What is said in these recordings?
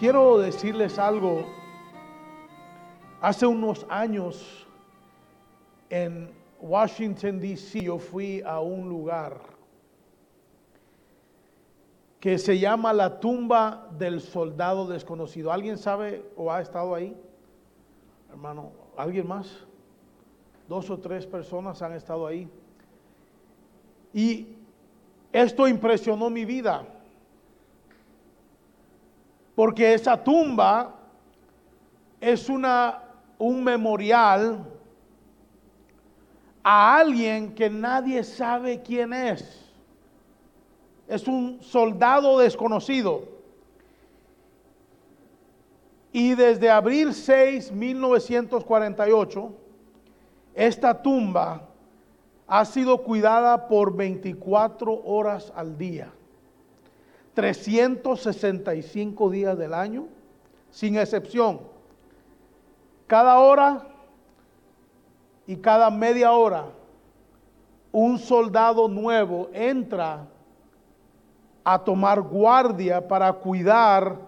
Quiero decirles algo. Hace unos años en Washington, D.C., yo fui a un lugar que se llama la tumba del soldado desconocido. ¿Alguien sabe o ha estado ahí? Hermano, ¿alguien más? Dos o tres personas han estado ahí. Y esto impresionó mi vida. Porque esa tumba es una, un memorial a alguien que nadie sabe quién es. Es un soldado desconocido. Y desde abril 6, 1948, esta tumba ha sido cuidada por 24 horas al día. 365 días del año, sin excepción. Cada hora y cada media hora, un soldado nuevo entra a tomar guardia para cuidar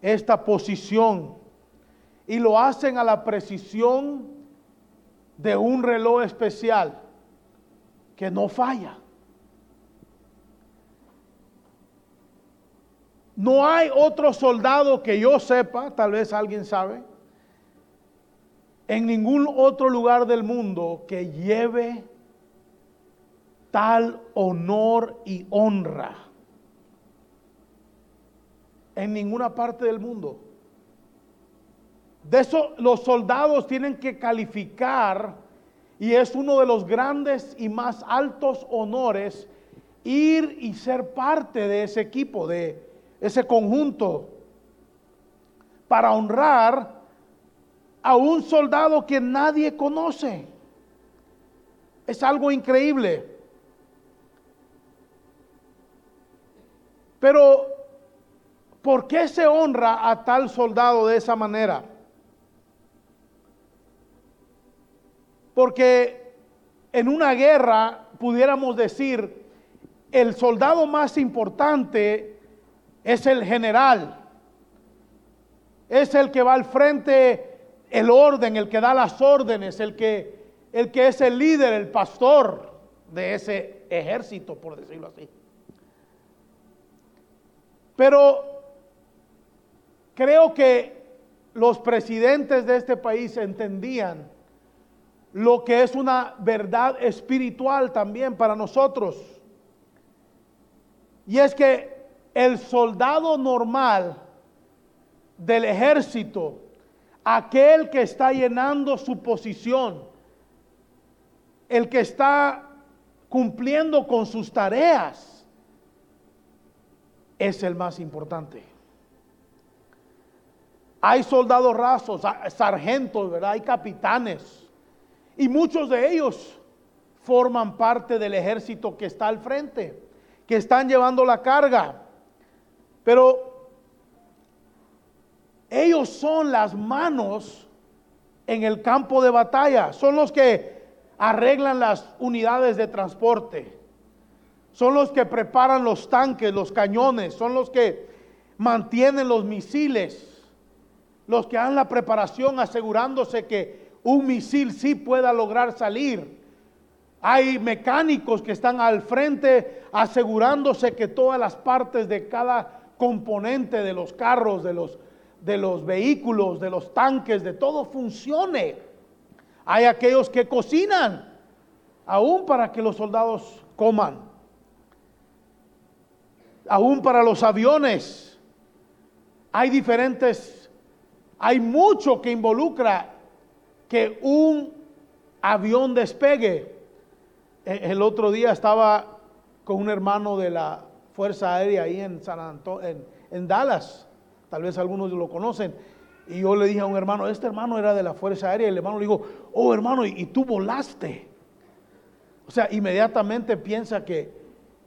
esta posición. Y lo hacen a la precisión de un reloj especial que no falla. No hay otro soldado que yo sepa, tal vez alguien sabe, en ningún otro lugar del mundo que lleve tal honor y honra. En ninguna parte del mundo. De eso los soldados tienen que calificar y es uno de los grandes y más altos honores ir y ser parte de ese equipo, de ese conjunto, para honrar a un soldado que nadie conoce. Es algo increíble. Pero, ¿por qué se honra a tal soldado de esa manera? Porque en una guerra pudiéramos decir, el soldado más importante es el general, es el que va al frente, el orden, el que da las órdenes, el que, el que es el líder, el pastor de ese ejército, por decirlo así. Pero creo que los presidentes de este país entendían lo que es una verdad espiritual también para nosotros. Y es que el soldado normal del ejército, aquel que está llenando su posición, el que está cumpliendo con sus tareas, es el más importante. Hay soldados rasos, sargentos, ¿verdad? Hay capitanes. Y muchos de ellos forman parte del ejército que está al frente, que están llevando la carga. Pero ellos son las manos en el campo de batalla, son los que arreglan las unidades de transporte, son los que preparan los tanques, los cañones, son los que mantienen los misiles, los que dan la preparación asegurándose que un misil sí pueda lograr salir. Hay mecánicos que están al frente asegurándose que todas las partes de cada componente de los carros, de los, de los vehículos, de los tanques, de todo funcione. Hay aquellos que cocinan, aún para que los soldados coman, aún para los aviones. Hay diferentes, hay mucho que involucra que un avión despegue. E, el otro día estaba con un hermano de la Fuerza Aérea ahí en San en, Dallas. Tal vez algunos lo conocen. Y yo le dije a un hermano, este hermano era de la Fuerza Aérea. Y el hermano le dijo, oh hermano, y, tú volaste. O sea, inmediatamente piensa que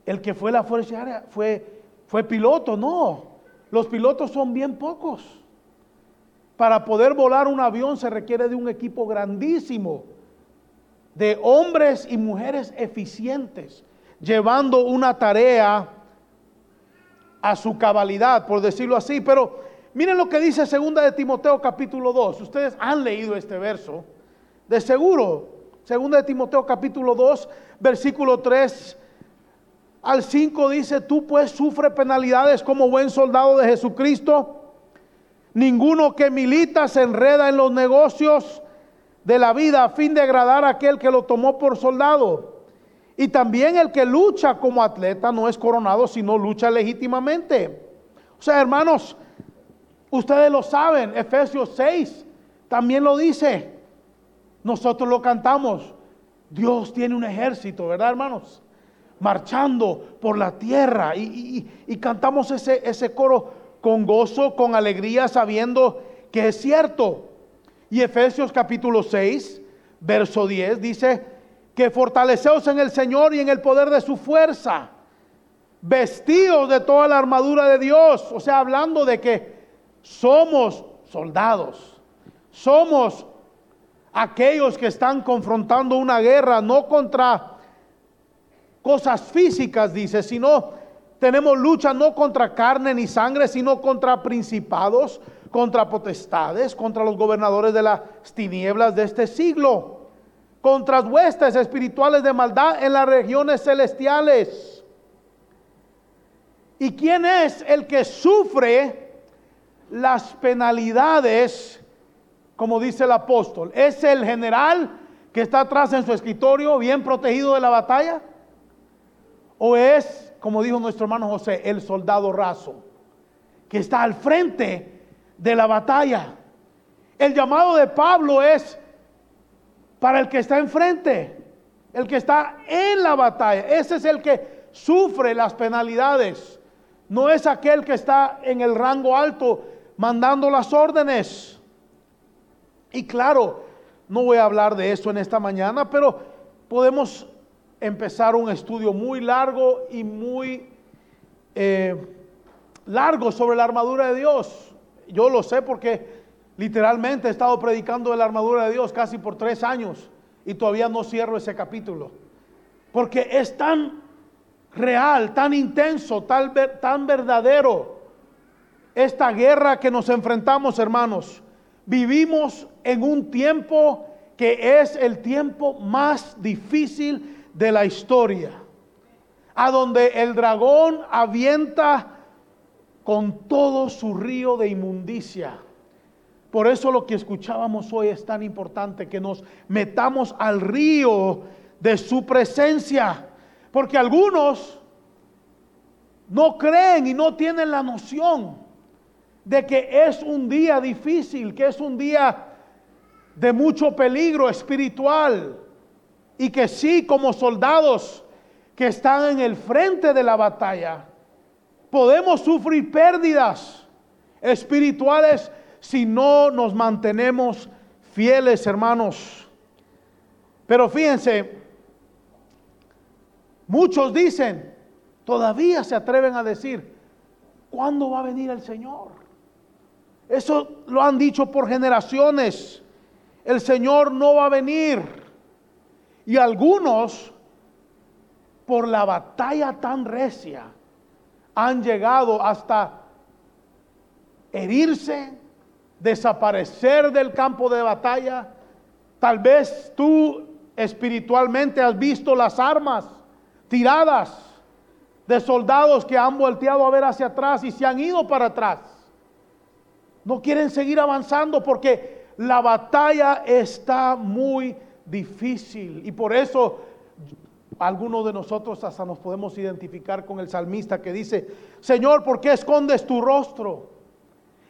el que fue la Fuerza Aérea fue, fue piloto. No, los pilotos son bien pocos. Para poder volar un avión se requiere de un equipo grandísimo, de hombres y mujeres eficientes, llevando una tarea a su cabalidad, por decirlo así, pero, miren lo que dice segunda de Timoteo capítulo 2. Ustedes han leído este verso. De seguro, segunda de Timoteo capítulo 2, versículo 3 al 5 dice, tú pues sufre penalidades como buen soldado de Jesucristo. Ninguno que milita se enreda en los negocios de la vida a fin de agradar a aquel que lo tomó por soldado. Y también el que lucha como atleta no es coronado, sino lucha legítimamente. O sea, hermanos, ustedes lo saben, Efesios 6 también lo dice. Nosotros lo cantamos. Dios tiene un ejército, ¿verdad, hermanos? Marchando por la tierra y, cantamos ese, ese coro con gozo, con alegría, sabiendo que es cierto. Y Efesios capítulo 6, verso 10 dice que fortaleceos en el Señor y en el poder de su fuerza, vestidos de toda la armadura de Dios, o sea, hablando de que somos soldados, somos aquellos que están confrontando una guerra, no contra cosas físicas, dice, sino tenemos lucha no contra carne ni sangre, sino contra principados, contra potestades, contra los gobernadores de las tinieblas de este siglo, contra huestes espirituales de maldad en las regiones celestiales. ¿Y quién es el que sufre las penalidades, como dice el apóstol? ¿Es el general que está atrás en su escritorio, bien protegido de la batalla? ¿O es, como dijo nuestro hermano José, el soldado raso, que está al frente de la batalla. El llamado de Pablo es para el que está enfrente, el que está en la batalla. Ese es el que sufre las penalidades. No es aquel que está en el rango alto mandando las órdenes. Y claro, no voy a hablar de eso en esta mañana, pero podemos empezar un estudio muy largo y muy eh, largo sobre la armadura de Dios. Yo lo sé porque literalmente he estado predicando de la armadura de Dios casi por tres años y todavía no cierro ese capítulo. Porque es tan real, tan intenso, tan, tan verdadero esta guerra que nos enfrentamos, hermanos. Vivimos en un tiempo que es el tiempo más difícil de la historia, a donde el dragón avienta con todo su río de inmundicia. Por eso lo que escuchábamos hoy es tan importante, que nos metamos al río de su presencia. Porque algunos no creen y no tienen la noción de que es un día difícil, que es un día de mucho peligro espiritual. Y que sí, como soldados que están en el frente de la batalla, Podemos sufrir pérdidas espirituales si no nos mantenemos fieles, hermanos. Pero fíjense, muchos dicen, todavía se atreven a decir, ¿cuándo va a venir el Señor? Eso lo han dicho por generaciones. El Señor no va a venir. Y algunos, por la batalla tan recia, han llegado hasta herirse, desaparecer del campo de batalla. Tal vez tú espiritualmente has visto las armas tiradas de soldados que han volteado a ver hacia atrás y se han ido para atrás. No quieren seguir avanzando porque la batalla está muy difícil y por eso algunos de nosotros hasta nos podemos identificar con el salmista que dice, Señor, ¿por qué escondes tu rostro?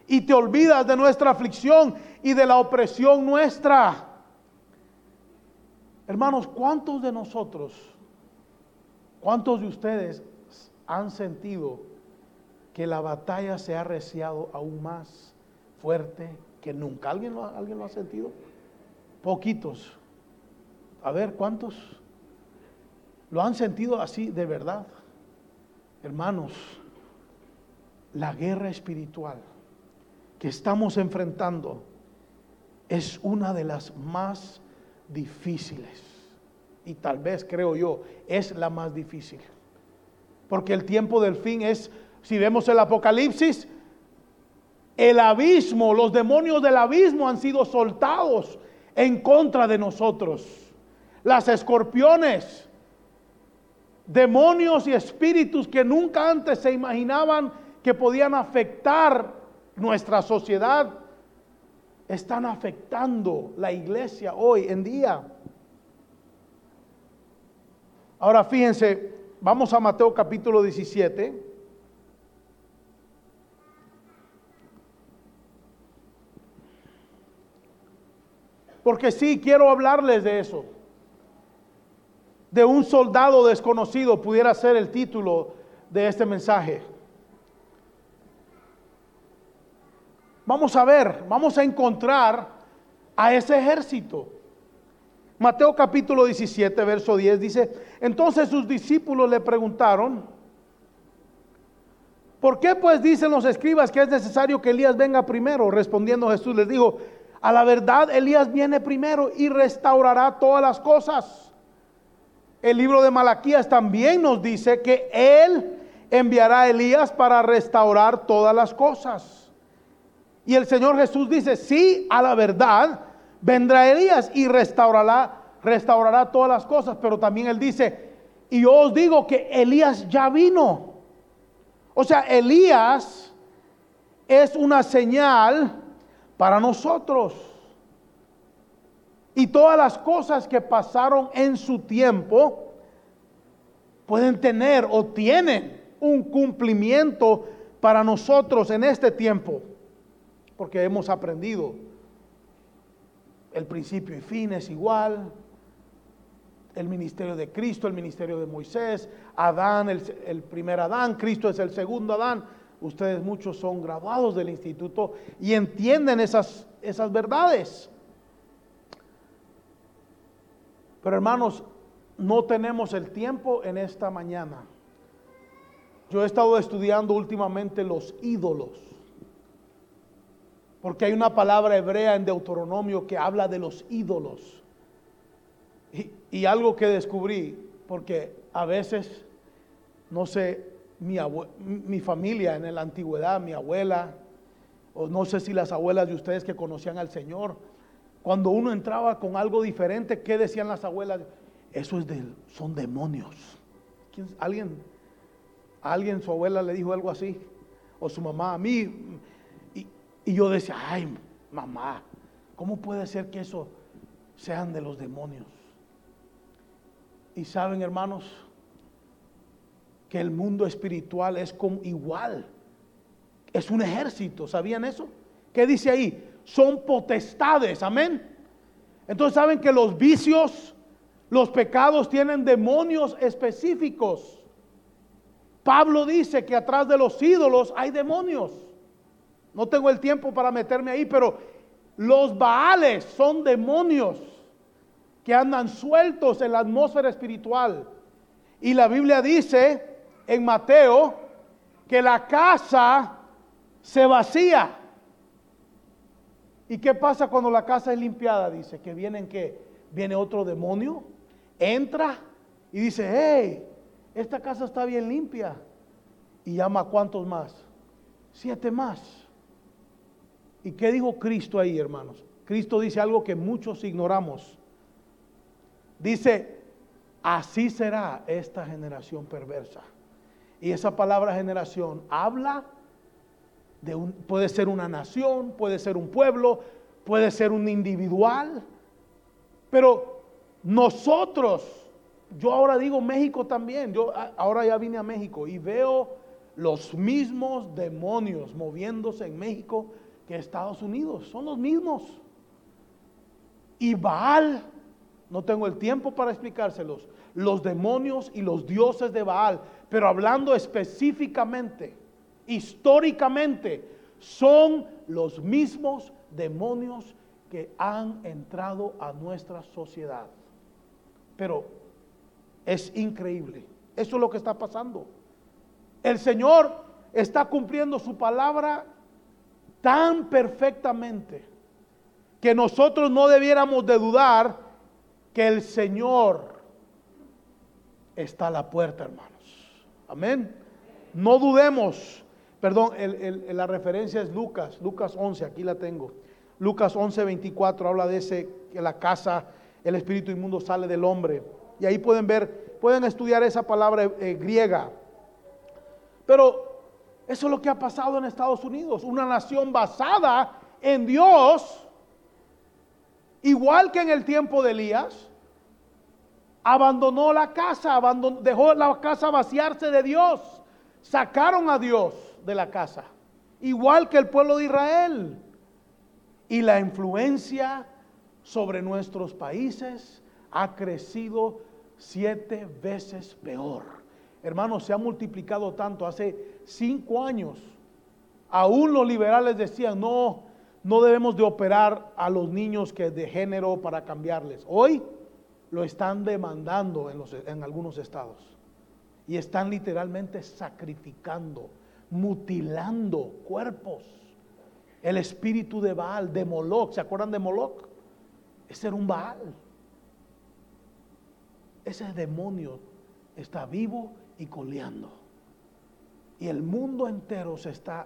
Y te olvidas de nuestra aflicción y de la opresión nuestra. Hermanos, ¿cuántos de nosotros, cuántos de ustedes han sentido que la batalla se ha arreciado aún más fuerte que nunca? ¿Alguien lo, ¿Alguien lo ha sentido? Poquitos. A ver, ¿cuántos? ¿Lo han sentido así de verdad? Hermanos, la guerra espiritual que estamos enfrentando es una de las más difíciles. Y tal vez, creo yo, es la más difícil. Porque el tiempo del fin es, si vemos el Apocalipsis, el abismo, los demonios del abismo han sido soltados en contra de nosotros. Las escorpiones, demonios y espíritus que nunca antes se imaginaban que podían afectar nuestra sociedad, están afectando la iglesia hoy en día. Ahora fíjense, vamos a Mateo capítulo 17. Porque sí, quiero hablarles de eso. De un soldado desconocido pudiera ser el título de este mensaje. Vamos a ver, vamos a encontrar a ese ejército. Mateo capítulo 17, verso 10 dice, entonces sus discípulos le preguntaron, ¿por qué pues dicen los escribas que es necesario que Elías venga primero? Respondiendo Jesús les dijo, a la verdad Elías viene primero y restaurará todas las cosas. El libro de Malaquías también nos dice que él enviará a Elías para restaurar todas las cosas. Y el Señor Jesús dice, sí, a la verdad vendrá Elías y restaurará, restaurará todas las cosas. Pero también él dice, y yo os digo que Elías ya vino. O sea, Elías es una señal para nosotros. Y todas las cosas que pasaron en su tiempo pueden tener o tienen un cumplimiento para nosotros en este tiempo, porque hemos aprendido el principio y fin es igual, el ministerio de Cristo, el ministerio de Moisés, Adán, el, el primer Adán, Cristo es el segundo Adán Ustedes muchos son graduados del instituto y entienden esas, esas verdades. Pero hermanos, no tenemos el tiempo en esta mañana. Yo he estado estudiando últimamente los ídolos. Porque hay una palabra hebrea en Deuteronomio que habla de los ídolos. Y, algo que descubrí, porque a veces, no sé, mi, familia en la antigüedad, mi abuela, o no sé si las abuelas de ustedes que conocían al Señor, cuando uno entraba con algo diferente, ¿qué decían las abuelas? Eso es de, son demonios. ¿Alguien, alguien, su abuela le dijo algo así? O su mamá, a mí. Y, yo decía, ay, mamá, ¿cómo puede ser que eso sean de los demonios? Y saben, hermanos, que el mundo espiritual es como igual. Es un ejército, ¿sabían eso? ¿Qué dice ahí? Son potestades, amén. Entonces saben que los vicios, los pecados tienen demonios específicos. Pablo dice que atrás de los ídolos hay demonios. No tengo el tiempo para meterme ahí, pero los baales son demonios que andan sueltos en la atmósfera espiritual. Y la Biblia dice en Mateo que la casa se vacía. ¿Y qué pasa cuando la casa es limpiada? Dice que vienen que viene otro demonio, entra y dice, hey, esta casa está bien limpia. Y llama a cuántos más? Siete más. ¿Y qué dijo Cristo ahí, hermanos? Cristo dice algo que muchos ignoramos. Dice, así será esta generación perversa. Y esa palabra generación habla de un, puede ser una nación, puede ser un pueblo, puede ser un individual. Pero nosotros, yo ahora digo México también, yo ahora ya vine a México y veo los mismos demonios moviéndose en México que Estados Unidos, son los mismos. Y Baal, no tengo el tiempo para explicárselos, los demonios y los dioses de Baal pero hablando específicamente, históricamente, son los mismos demonios que han entrado a nuestra sociedad. Pero es increíble. Eso es lo que está pasando. El Señor está cumpliendo su palabra tan perfectamente que nosotros no debiéramos de dudar que el Señor está a la puerta, hermano. Amén. No dudemos perdón, la referencia es Lucas, Lucas 11, aquí la tengo. Lucas 11, 24 habla de ese, que la casa, el espíritu inmundo sale del hombre. Y ahí pueden ver, pueden estudiar esa palabra eh, griega. Pero eso es lo que ha pasado en Estados Unidos, una nación basada en Dios, igual que en el tiempo de Elías, abandonó la casa, dejó la casa vaciarse de Dios, sacaron a Dios de la casa, igual que el pueblo de Israel. Y la influencia sobre nuestros países ha crecido siete veces peor. Hermanos, se ha multiplicado tanto. Hace cinco años, aún los liberales decían, no, no debemos de operar a los niños que de género para cambiarles. Hoy lo están demandando en, los, en algunos estados. Y están literalmente sacrificando, mutilando cuerpos. El espíritu de Baal, de Moloch, ¿se acuerdan de Moloch? Ese era un Baal. Ese demonio está vivo y coleando. Y el mundo entero se está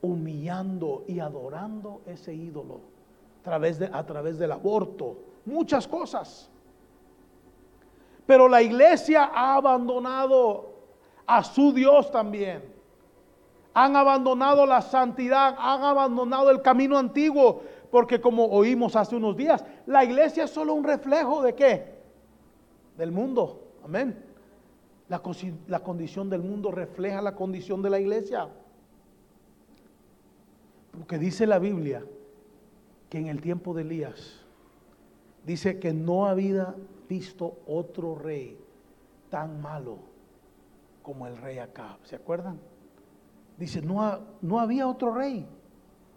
humillando y adorando ese ídolo a través, de, a través del aborto, muchas cosas. Pero la iglesia ha abandonado a su Dios también. Han abandonado la santidad, han abandonado el camino antiguo, porque como oímos hace unos días, la iglesia es solo un reflejo de qué? Del mundo. Amén. La, la condición del mundo refleja la condición de la iglesia. Porque dice la Biblia que en el tiempo de Elías, dice que no había visto otro rey tan malo como el rey Acab. ¿Se acuerdan? Dice, no, no había otro rey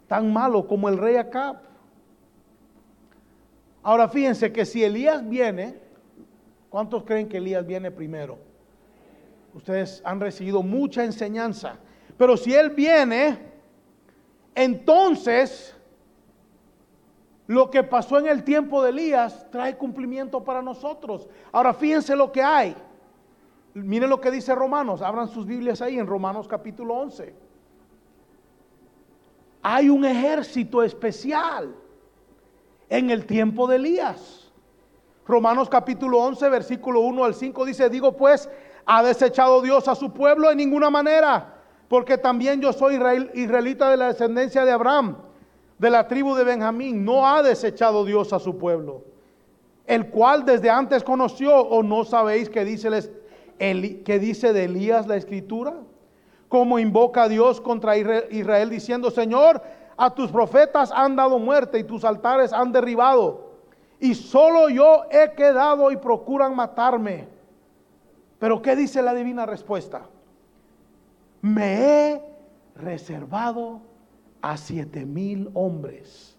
tan malo como el rey Acab. Ahora fíjense que si Elías viene, ¿cuántos creen que Elías viene primero? Ustedes han recibido mucha enseñanza. Pero si él viene, entonces lo que pasó en el tiempo de Elías trae cumplimiento para nosotros. Ahora fíjense lo que hay. Miren lo que dice Romanos. Abran sus Biblias ahí en Romanos capítulo 11. Hay un ejército especial en el tiempo de Elías. Romanos capítulo 11, versículo 1 al 5 dice, digo pues, ¿ha desechado Dios a su pueblo? En ninguna manera, porque también yo soy israelita de la descendencia de Abraham de la tribu de Benjamín, no ha desechado Dios a su pueblo, el cual desde antes conoció, o no sabéis que dice, que dice de Elías la escritura, como invoca a Dios contra Israel diciendo, Señor, a tus profetas han dado muerte y tus altares han derribado, y solo yo he quedado y procuran matarme. Pero ¿qué dice la divina respuesta? Me he reservado a siete mil hombres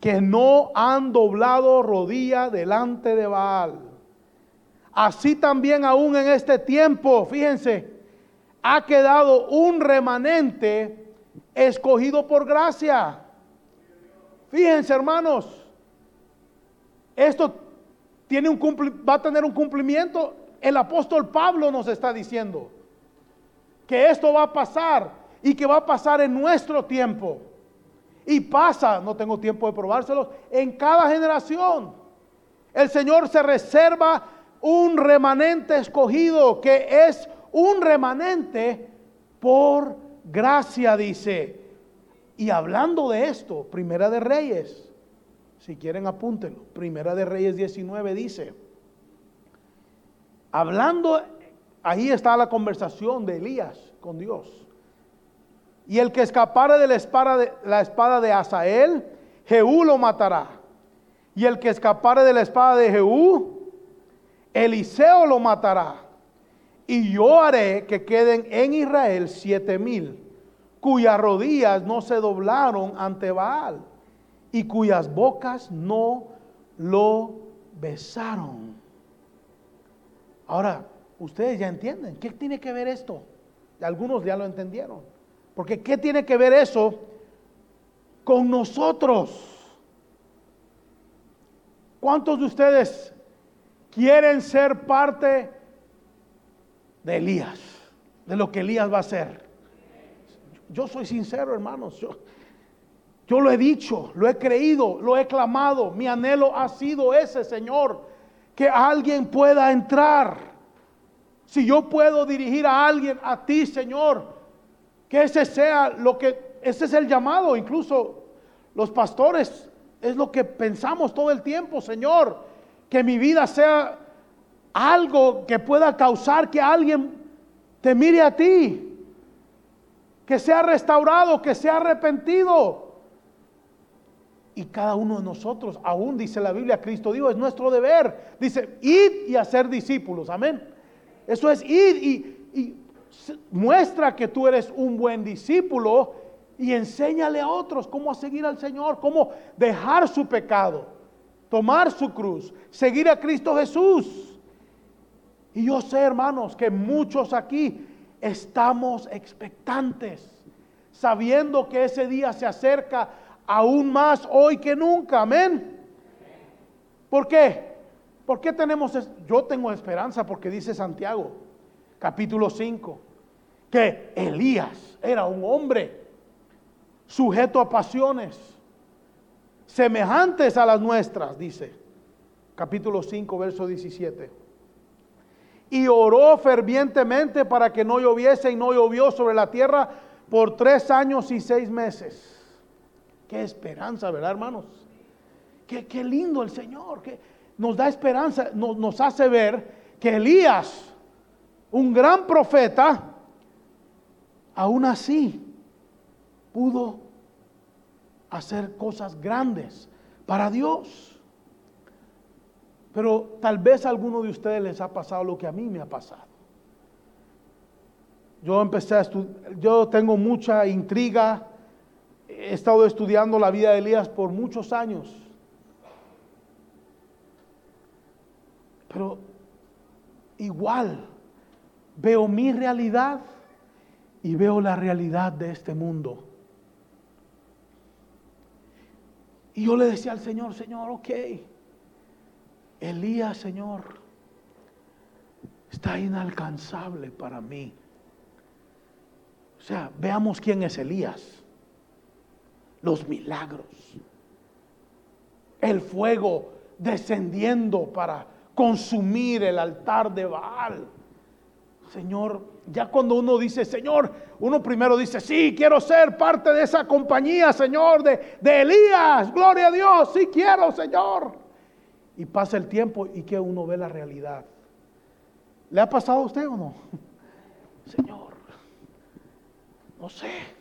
que no han doblado rodilla delante de Baal. Así también aún en este tiempo, fíjense, ha quedado un remanente escogido por gracia. Fíjense, hermanos, esto tiene un va a tener un cumplimiento. El apóstol Pablo nos está diciendo que esto va a pasar y que va a pasar en nuestro tiempo. Y pasa, no tengo tiempo de probárselos, en cada generación. El Señor se reserva un remanente escogido que es un remanente por gracia, dice. Y hablando de esto, Primera de Reyes, si quieren apúntenlo, Primera de Reyes 19 dice, hablando, ahí está la conversación de Elías con Dios. Y el que escapare de la espada de, la espada de Asael, Jehú lo matará. Y el que escapare de la espada de Jehú, Eliseo lo matará. Y yo haré que queden en Israel siete mil, cuyas rodillas no se doblaron ante Baal y cuyas bocas no lo besaron. Ahora, ustedes ya entienden, ¿qué tiene que ver esto? Algunos ya lo entendieron. Porque ¿qué tiene que ver eso con nosotros? ¿Cuántos de ustedes quieren ser parte de Elías? De lo que Elías va a hacer. yo soy sincero, hermanos. Yo, yo lo he dicho, lo he creído, lo he clamado. Mi anhelo ha sido ese, Señor, que alguien pueda entrar. Si yo puedo dirigir a alguien, a ti, Señor, que ese sea lo que, ese es el llamado. Incluso los pastores es lo que pensamos todo el tiempo, Señor, que mi vida sea algo que pueda causar que alguien te mire a ti, que sea restaurado, que sea arrepentido. Y cada uno de nosotros, aún dice la Biblia, Cristo dijo, es nuestro deber. Dice, id y hacer discípulos. Amén. Eso es ir y, y muestra que tú eres un buen discípulo y enséñale a otros cómo seguir al Señor, cómo dejar su pecado, tomar su cruz, seguir a Cristo Jesús. Y yo sé, hermanos, que muchos aquí estamos expectantes, sabiendo que ese día se acerca aún más hoy que nunca. Amén. ¿Por qué? ¿Por qué tenemos, yo tengo esperanza porque dice Santiago, capítulo 5, que Elías era un hombre sujeto a pasiones semejantes a las nuestras, dice capítulo 5, verso 17. Y oró fervientemente para que no lloviese y no llovió sobre la tierra por tres años y seis meses. Qué esperanza, ¿verdad, hermanos? Qué, qué lindo el Señor, que nos da esperanza, nos, nos hace ver que Elías, un gran profeta, aún así pudo hacer cosas grandes para Dios. Pero tal vez a alguno de ustedes les ha pasado lo que a mí me ha pasado. Yo empecé a estudiar, yo tengo mucha intriga, he estado estudiando la vida de Elías por muchos años. Pero igual veo mi realidad y veo la realidad de este mundo. Y yo le decía al Señor, Señor, ok, Elías, Señor, está inalcanzable para mí. O sea, veamos quién es Elías. Los milagros. El fuego descendiendo para consumir el altar de Baal. Señor, ya cuando uno dice, Señor, uno primero dice, sí, quiero ser parte de esa compañía, Señor, de, de Elías, gloria a Dios, sí quiero, Señor. Y pasa el tiempo y que uno ve la realidad. ¿Le ha pasado a usted o no? Señor, no sé.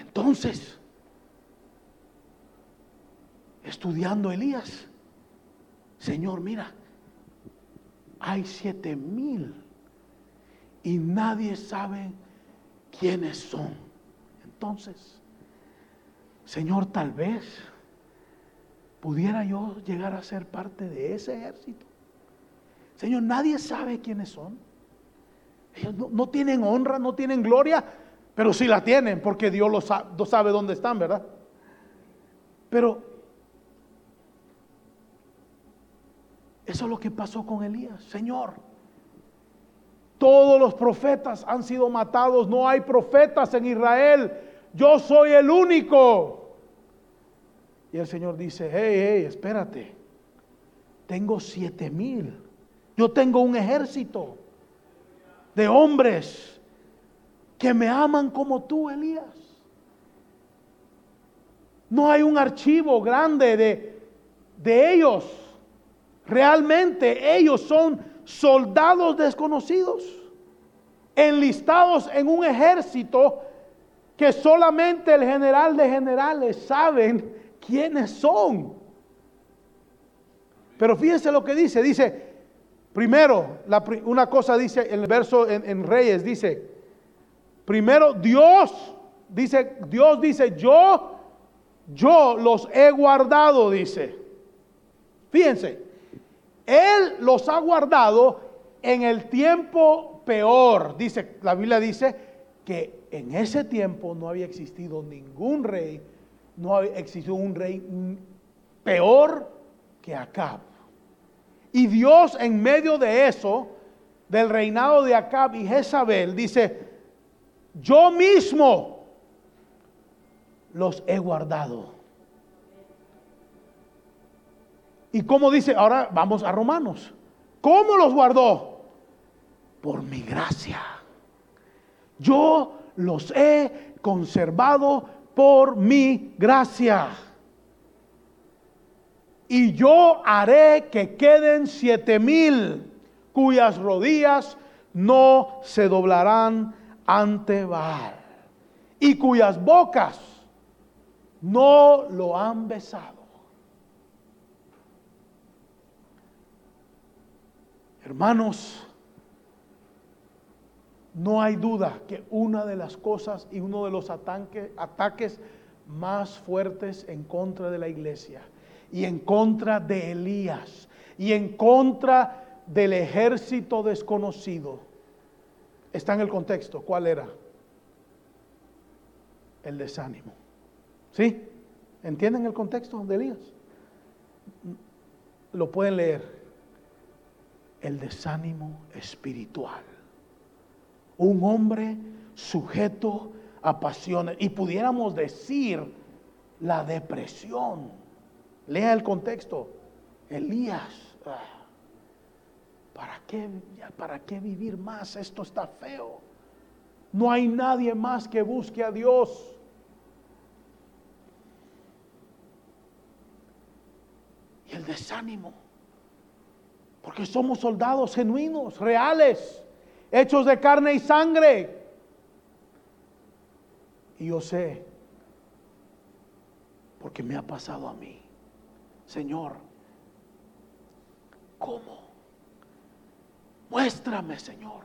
No. Entonces, estudiando Elías, Señor, mira, hay siete mil y nadie sabe quiénes son. Entonces, Señor, tal vez pudiera yo llegar a ser parte de ese ejército. Señor, nadie sabe quiénes son. Ellos no, tienen honra, no tienen gloria, pero sí la tienen porque Dios lo sabe, sabe dónde están, ¿verdad? Pero Eso es lo que pasó con Elías. Señor, todos los profetas han sido matados. No hay profetas en Israel. Yo soy el único. Y el Señor dice, hey, hey, espérate. Tengo siete mil. Yo tengo un ejército de hombres que me aman como tú, Elías. No hay un archivo grande de, de ellos Realmente ellos son soldados desconocidos, enlistados en un ejército que solamente el general de generales saben quiénes son. Pero fíjense lo que dice, dice, primero, una cosa dice el verso en, en Reyes, dice, primero Dios, dice, Dios dice, yo, yo los he guardado, dice. Fíjense, él los ha guardado en el tiempo peor. Dice, la Biblia dice que en ese tiempo no había existido ningún rey, no había existido un rey peor que Acab. Y Dios en medio de eso, del reinado de Acab y Jezabel, dice, yo mismo los he guardado. Y como dice, ahora vamos a Romanos. ¿Cómo los guardó? Por mi gracia. Yo los he conservado por mi gracia. Y yo haré que queden siete mil cuyas rodillas no se doblarán ante Baal y cuyas bocas no lo han besado. Hermanos, no hay duda que una de las cosas y uno de los ataques más fuertes en contra de la iglesia y en contra de Elías y en contra del ejército desconocido está en el contexto. ¿Cuál era? El desánimo. ¿Sí? ¿Entienden el contexto de Elías? Lo pueden leer. El desánimo espiritual un hombre sujeto a pasiones. Y pudiéramos decir la depresión. Lea el contexto. Elías, ah, ¿para qué, ¿para qué vivir más? Esto está feo. No hay nadie más que busque a Dios. Y el desánimo. Porque somos soldados genuinos, reales hechos de carne y sangre. Y yo sé, porque me ha pasado a mí, Señor, ¿cómo? Muéstrame, Señor.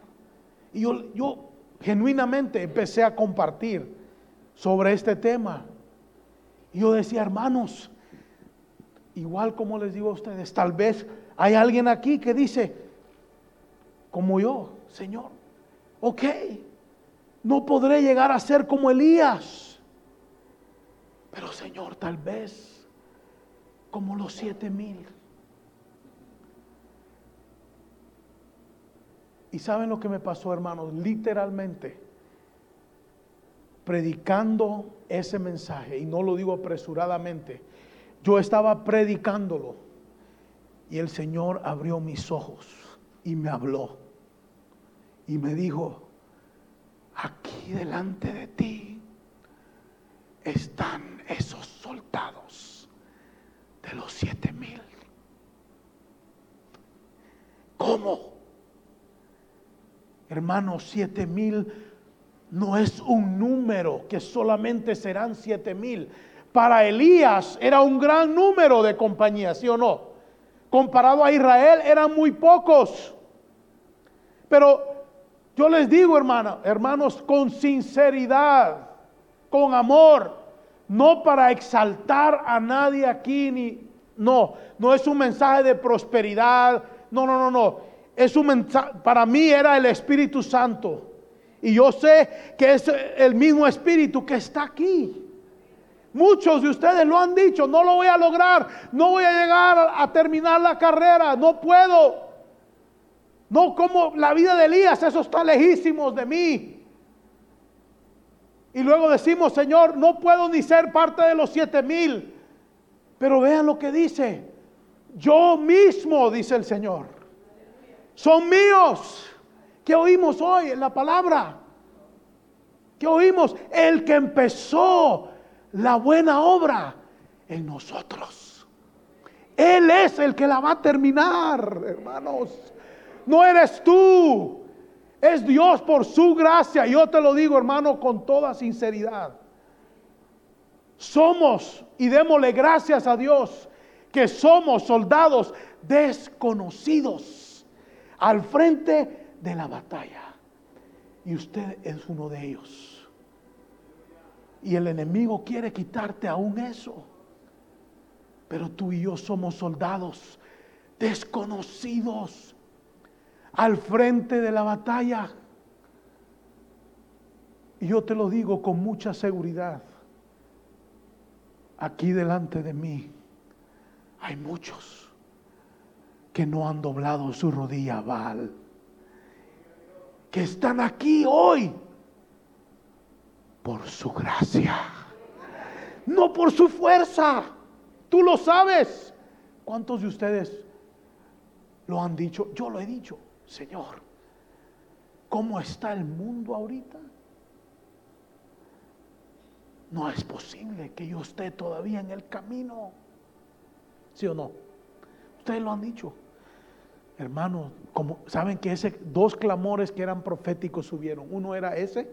Y yo, yo genuinamente empecé a compartir sobre este tema. Y yo decía, hermanos, igual como les digo a ustedes, tal vez hay alguien aquí que dice, como yo, Señor, ok, no podré llegar a ser como Elías, pero Señor, tal vez como los siete mil. Y saben lo que me pasó, hermanos, literalmente, predicando ese mensaje, y no lo digo apresuradamente, yo estaba predicándolo y el Señor abrió mis ojos y me habló y me dijo, aquí delante de ti están esos soldados de los siete mil. ¿Cómo? Hermanos, siete mil no es un número que solamente serán siete mil. Para Elías era un gran número de compañías, ¿sí o no? Comparado a Israel eran muy pocos. Pero yo les digo, hermana, hermanos, con sinceridad, con amor, no para exaltar a nadie aquí ni no, no es un mensaje de prosperidad. No, no, no, no. Es un mensaje, para mí era el Espíritu Santo. Y yo sé que es el mismo Espíritu que está aquí. Muchos de ustedes lo han dicho, no lo voy a lograr, no voy a llegar a terminar la carrera, no puedo. No como la vida de Elías, eso está lejísimos de mí. Y luego decimos, Señor, no puedo ni ser parte de los siete mil. Pero vean lo que dice. Yo mismo, dice el Señor. Son míos. ¿Qué oímos hoy en la palabra? ¿Qué oímos? El que empezó la buena obra en nosotros. Él es el que la va a terminar, hermanos. No eres tú. Es Dios por su gracia. Yo te lo digo, hermano, con toda sinceridad. Somos, y démosle gracias a Dios, que somos soldados desconocidos al frente de la batalla. Y usted es uno de ellos. Y el enemigo quiere quitarte aún eso. Pero tú y yo somos soldados desconocidos al frente de la batalla. Y yo te lo digo con mucha seguridad. Aquí delante de mí hay muchos que no han doblado su rodilla a Baal. Que están aquí hoy por su gracia, no por su fuerza. Tú lo sabes. ¿Cuántos de ustedes lo han dicho? Yo lo he dicho, Señor. ¿Cómo está el mundo ahorita? No es posible que yo esté todavía en el camino. ¿Sí o no? Ustedes lo han dicho. Hermanos, como saben que ese dos clamores que eran proféticos subieron. Uno era ese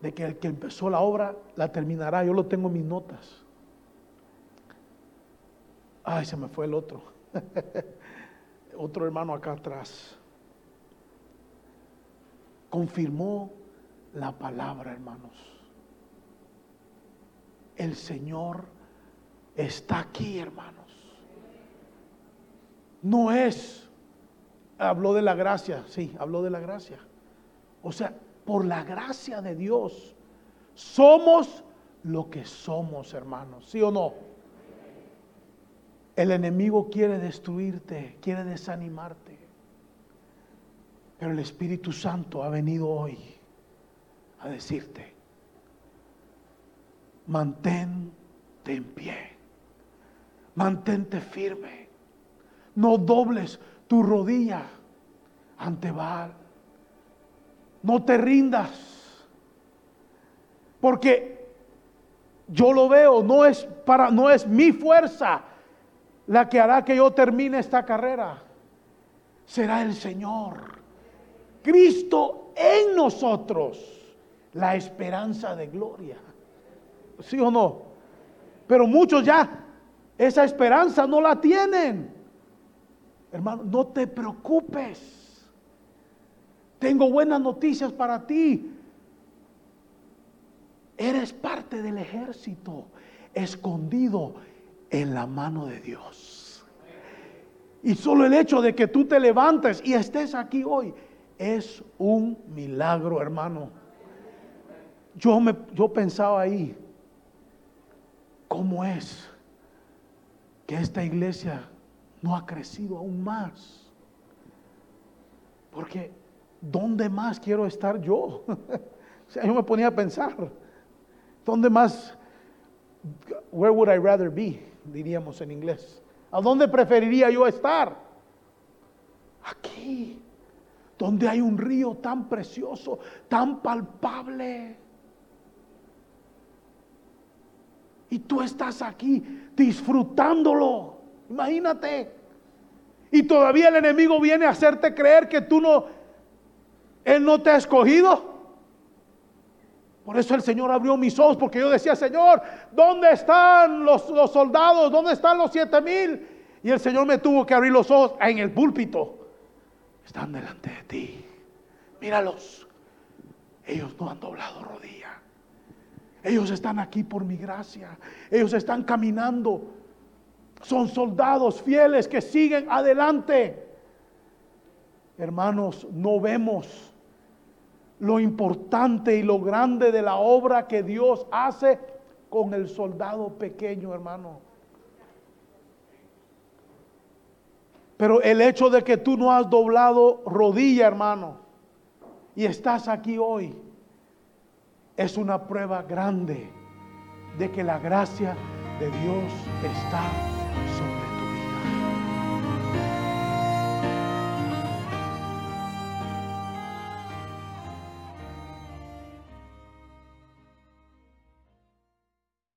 de que el que empezó la obra la terminará. Yo lo tengo en mis notas. Ay, se me fue el otro. otro hermano acá atrás. Confirmó la palabra, hermanos. El Señor está aquí, hermanos. No es, habló de la gracia, sí, habló de la gracia. O sea, por la gracia de Dios, somos lo que somos, hermanos, ¿sí o no? El enemigo quiere destruirte, quiere desanimarte. Pero el Espíritu Santo ha venido hoy a decirte, mantente en pie, mantente firme, no dobles tu rodilla ante Baal. No te rindas. Porque yo lo veo, no es para no es mi fuerza la que hará que yo termine esta carrera. Será el Señor. Cristo en nosotros, la esperanza de gloria. ¿Sí o no? Pero muchos ya esa esperanza no la tienen. Hermano, no te preocupes. Tengo buenas noticias para ti. Eres parte del ejército escondido en la mano de Dios. Y solo el hecho de que tú te levantes y estés aquí hoy es un milagro, hermano. Yo, me, yo pensaba ahí, ¿cómo es que esta iglesia no ha crecido aún más. Porque, ¿dónde más quiero estar yo? o sea, yo me ponía a pensar, ¿dónde más? Where would I rather be? Diríamos en inglés. ¿A dónde preferiría yo estar? Aquí, donde hay un río tan precioso, tan palpable. Y tú estás aquí disfrutándolo. Imagínate. Y todavía el enemigo viene a hacerte creer que tú no, Él no te ha escogido. Por eso el Señor abrió mis ojos, porque yo decía, Señor, ¿dónde están los, los soldados? ¿Dónde están los siete mil? Y el Señor me tuvo que abrir los ojos en el púlpito. Están delante de ti. Míralos. Ellos no han doblado rodilla. Ellos están aquí por mi gracia. Ellos están caminando son soldados fieles que siguen adelante. Hermanos, no vemos lo importante y lo grande de la obra que Dios hace con el soldado pequeño, hermano. Pero el hecho de que tú no has doblado rodilla, hermano, y estás aquí hoy, es una prueba grande de que la gracia de Dios está